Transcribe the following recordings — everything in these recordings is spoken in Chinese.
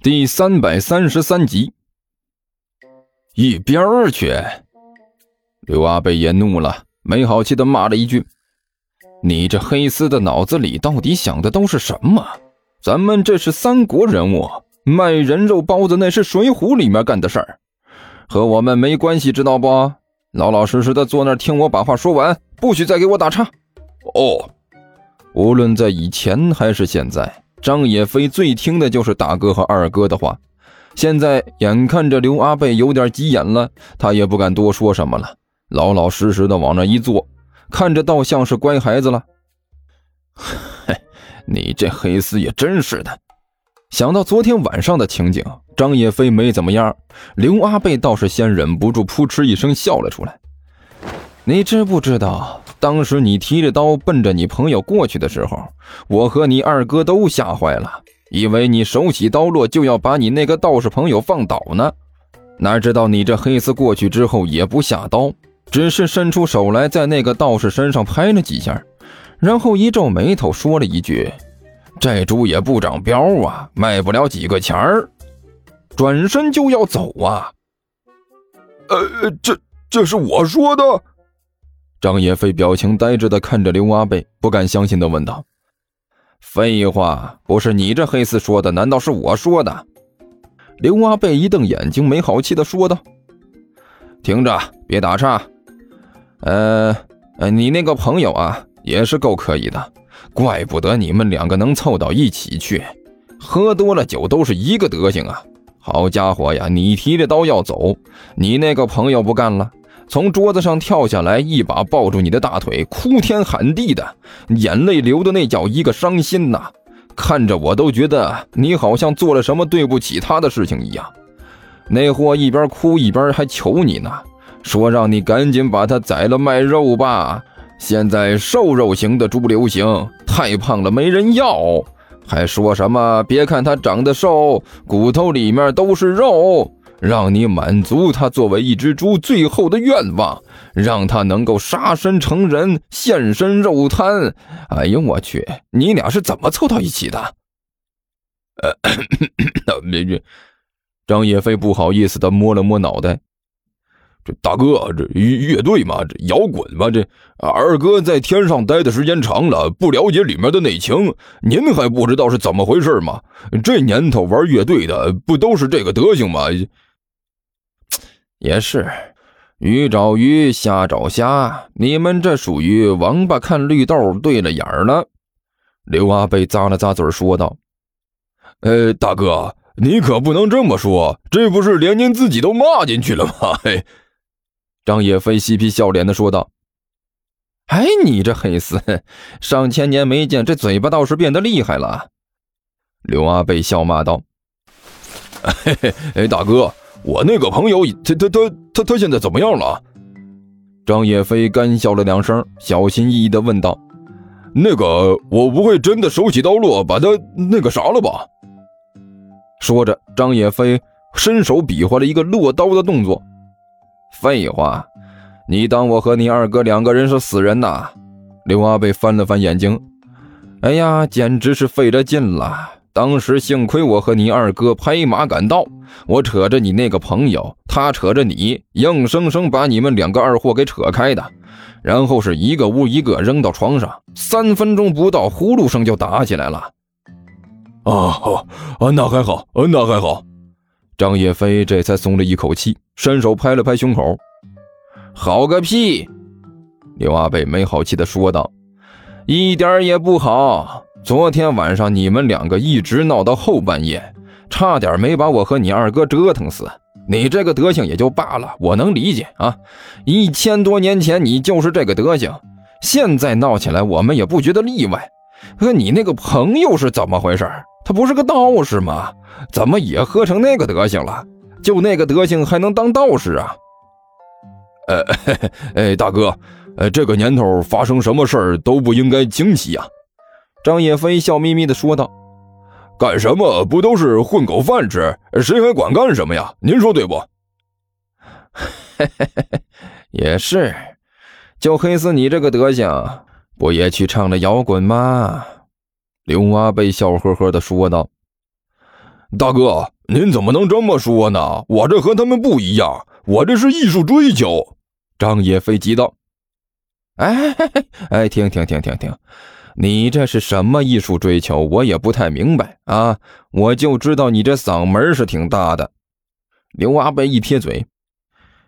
第三百三十三集。一边儿去！刘阿贝也怒了，没好气的骂了一句：“你这黑丝的脑子里到底想的都是什么？咱们这是三国人物，卖人肉包子那是水浒里面干的事儿，和我们没关系，知道不？老老实实的坐那儿听我把话说完，不许再给我打岔。”哦，无论在以前还是现在。张野飞最听的就是大哥和二哥的话，现在眼看着刘阿贝有点急眼了，他也不敢多说什么了，老老实实的往那一坐，看着倒像是乖孩子了。嘿，你这黑丝也真是的！想到昨天晚上的情景，张野飞没怎么样，刘阿贝倒是先忍不住扑哧一声笑了出来。你知不知道？当时你提着刀奔着你朋友过去的时候，我和你二哥都吓坏了，以为你手起刀落就要把你那个道士朋友放倒呢。哪知道你这黑丝过去之后也不下刀，只是伸出手来在那个道士身上拍了几下，然后一皱眉头说了一句：“这猪也不长膘啊，卖不了几个钱儿。”转身就要走啊。呃，这这是我说的。张野飞表情呆滞的看着刘阿贝，不敢相信的问道：“废话，不是你这黑丝说的，难道是我说的？”刘阿贝一瞪眼睛，没好气的说道：“听着，别打岔。呃，你那个朋友啊，也是够可以的，怪不得你们两个能凑到一起去。喝多了酒都是一个德行啊！好家伙呀，你提着刀要走，你那个朋友不干了。”从桌子上跳下来，一把抱住你的大腿，哭天喊地的，眼泪流的那叫一个伤心呐！看着我都觉得你好像做了什么对不起他的事情一样。那货一边哭一边还求你呢，说让你赶紧把他宰了卖肉吧。现在瘦肉型的猪流行，太胖了没人要。还说什么别看他长得瘦，骨头里面都是肉。让你满足他作为一只猪最后的愿望，让他能够杀身成人，现身肉摊。哎呦我去，你俩是怎么凑到一起的？呃，张野飞不好意思的摸了摸脑袋。这大哥，这乐队嘛，这摇滚嘛，这二哥在天上待的时间长了，不了解里面的内情。您还不知道是怎么回事吗？这年头玩乐队的不都是这个德行吗？也是，鱼找鱼，虾找虾，你们这属于王八看绿豆对了眼儿了。刘阿贝咂了咂嘴说道：“呃，大哥，你可不能这么说，这不是连您自己都骂进去了吗？”嘿，张野飞嬉皮笑脸的说道：“哎，你这黑丝，上千年没见，这嘴巴倒是变得厉害了。”刘阿贝笑骂道：“嘿嘿，哎，大哥。”我那个朋友，他他他他他现在怎么样了？张野飞干笑了两声，小心翼翼的问道：“那个，我不会真的手起刀落把他那个啥了吧？”说着，张野飞伸手比划了一个落刀的动作。废话，你当我和你二哥两个人是死人呐？刘阿贝翻了翻眼睛，哎呀，简直是费了劲了。当时幸亏我和你二哥拍马赶到，我扯着你那个朋友，他扯着你，硬生生把你们两个二货给扯开的，然后是一个屋一个扔到床上，三分钟不到，呼噜声就打起来了。哦，啊，那还好，那还好。张叶飞这才松了一口气，伸手拍了拍胸口。好个屁！刘阿贝没好气的说道：“一点也不好。”昨天晚上你们两个一直闹到后半夜，差点没把我和你二哥折腾死。你这个德行也就罢了，我能理解啊。一千多年前你就是这个德行，现在闹起来我们也不觉得例外。可你那个朋友是怎么回事？他不是个道士吗？怎么也喝成那个德行了？就那个德行还能当道士啊？呃，哎，大哥，呃，这个年头发生什么事儿都不应该惊喜呀。张野飞笑眯眯地说道：“干什么不都是混口饭吃？谁还管干什么呀？您说对不？”“嘿嘿嘿，也是，就黑死你这个德行，不也去唱了摇滚吗？”刘阿贝笑呵呵地说道。大哥，您怎么能这么说呢？我这和他们不一样，我这是艺术追求。张野飞急道：“哎哎，停停停停停，你这是什么艺术追求？我也不太明白啊！我就知道你这嗓门是挺大的。”刘阿贝一撇嘴：“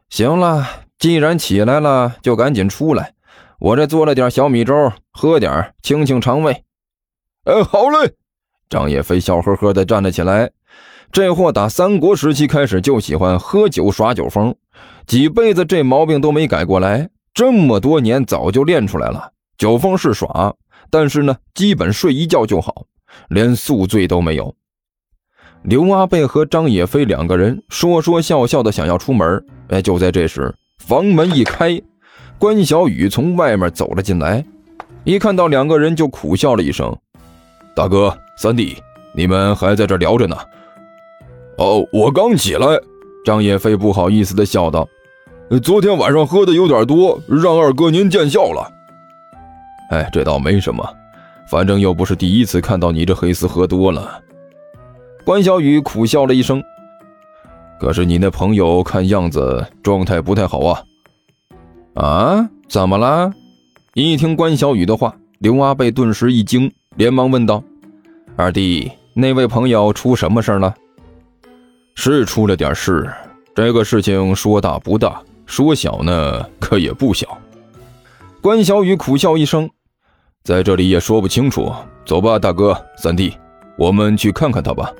行了，既然起来了，就赶紧出来。我这做了点小米粥，喝点清清肠胃。”哎，好嘞。张叶飞笑呵呵地站了起来。这货打三国时期开始就喜欢喝酒耍酒疯，几辈子这毛病都没改过来。这么多年早就练出来了。酒疯是耍，但是呢，基本睡一觉就好，连宿醉都没有。刘阿贝和张野飞两个人说说笑笑的想要出门，哎，就在这时，房门一开，关小雨从外面走了进来，一看到两个人就苦笑了一声。大哥，三弟，你们还在这聊着呢？哦，我刚起来。张野飞不好意思的笑道：“昨天晚上喝的有点多，让二哥您见笑了。”哎，这倒没什么，反正又不是第一次看到你这黑丝喝多了。关小雨苦笑了一声：“可是你那朋友看样子状态不太好啊。”啊？怎么了？一听关小雨的话，刘阿贝顿时一惊。连忙问道：“二弟，那位朋友出什么事了？是出了点事。这个事情说大不大，说小呢，可也不小。”关小雨苦笑一声：“在这里也说不清楚。走吧，大哥、三弟，我们去看看他吧。”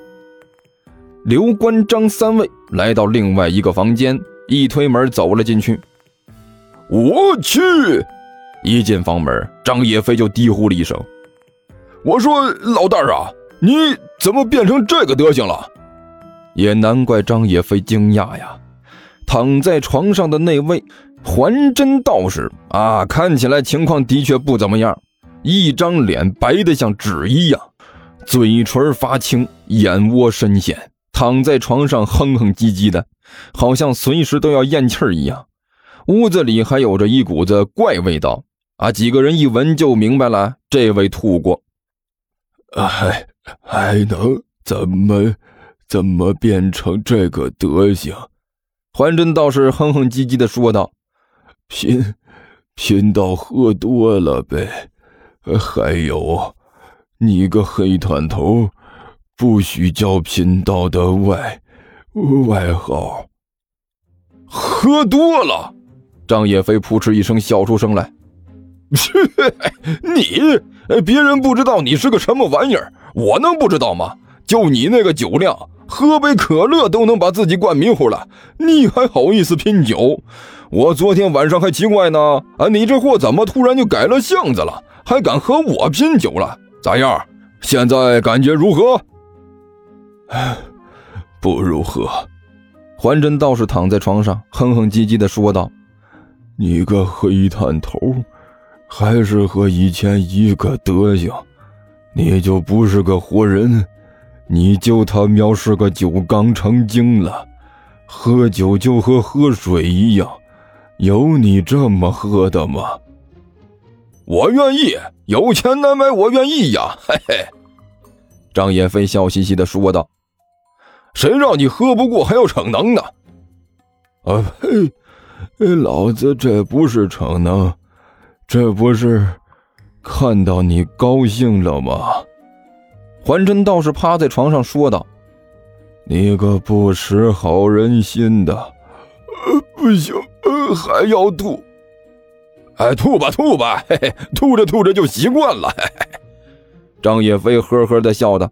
刘关张三位来到另外一个房间，一推门走了进去。我去！一进房门，张野飞就低呼了一声。我说老大啊，你怎么变成这个德行了？也难怪张野飞惊讶呀。躺在床上的那位还真道士啊，看起来情况的确不怎么样，一张脸白得像纸一样，嘴唇发青，眼窝深陷，躺在床上哼哼唧唧的，好像随时都要咽气儿一样。屋子里还有着一股子怪味道啊，几个人一闻就明白了，这位吐过。还还能怎么怎么变成这个德行？还真道士哼哼唧唧的说道：“贫贫道喝多了呗。还有，你个黑炭头，不许叫贫道的外外号。喝多了。”张野飞扑哧一声笑出声来：“你！”别人不知道你是个什么玩意儿，我能不知道吗？就你那个酒量，喝杯可乐都能把自己灌迷糊了，你还好意思拼酒？我昨天晚上还奇怪呢，啊，你这货怎么突然就改了性子了，还敢和我拼酒了？咋样？现在感觉如何？不如何？还真道士躺在床上，哼哼唧唧的说道：“你个黑探头！”还是和以前一个德行，你就不是个活人，你就他喵是个酒缸成精了，喝酒就和喝水一样，有你这么喝的吗？我愿意，有钱难买，我愿意呀，嘿嘿。张野飞笑嘻嘻的说道：“谁让你喝不过还要逞能呢？”啊呸！老子这不是逞能。这不是看到你高兴了吗？还真道士趴在床上说道：“你个不识好人心的，呃，不行，呃，还要吐。哎，吐吧，吐吧，嘿嘿，吐着吐着就习惯了。”嘿嘿。张叶飞呵呵的笑道：“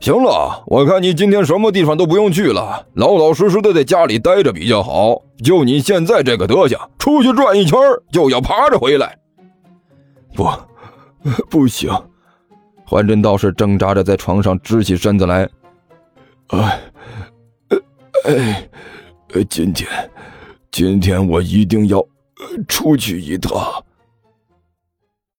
行了，我看你今天什么地方都不用去了，老老实实的在家里待着比较好。就你现在这个德行。”出去转一圈就要爬着回来，不，不行！还真道士挣扎着在床上支起身子来。哎，哎，今天，今天我一定要出去一趟。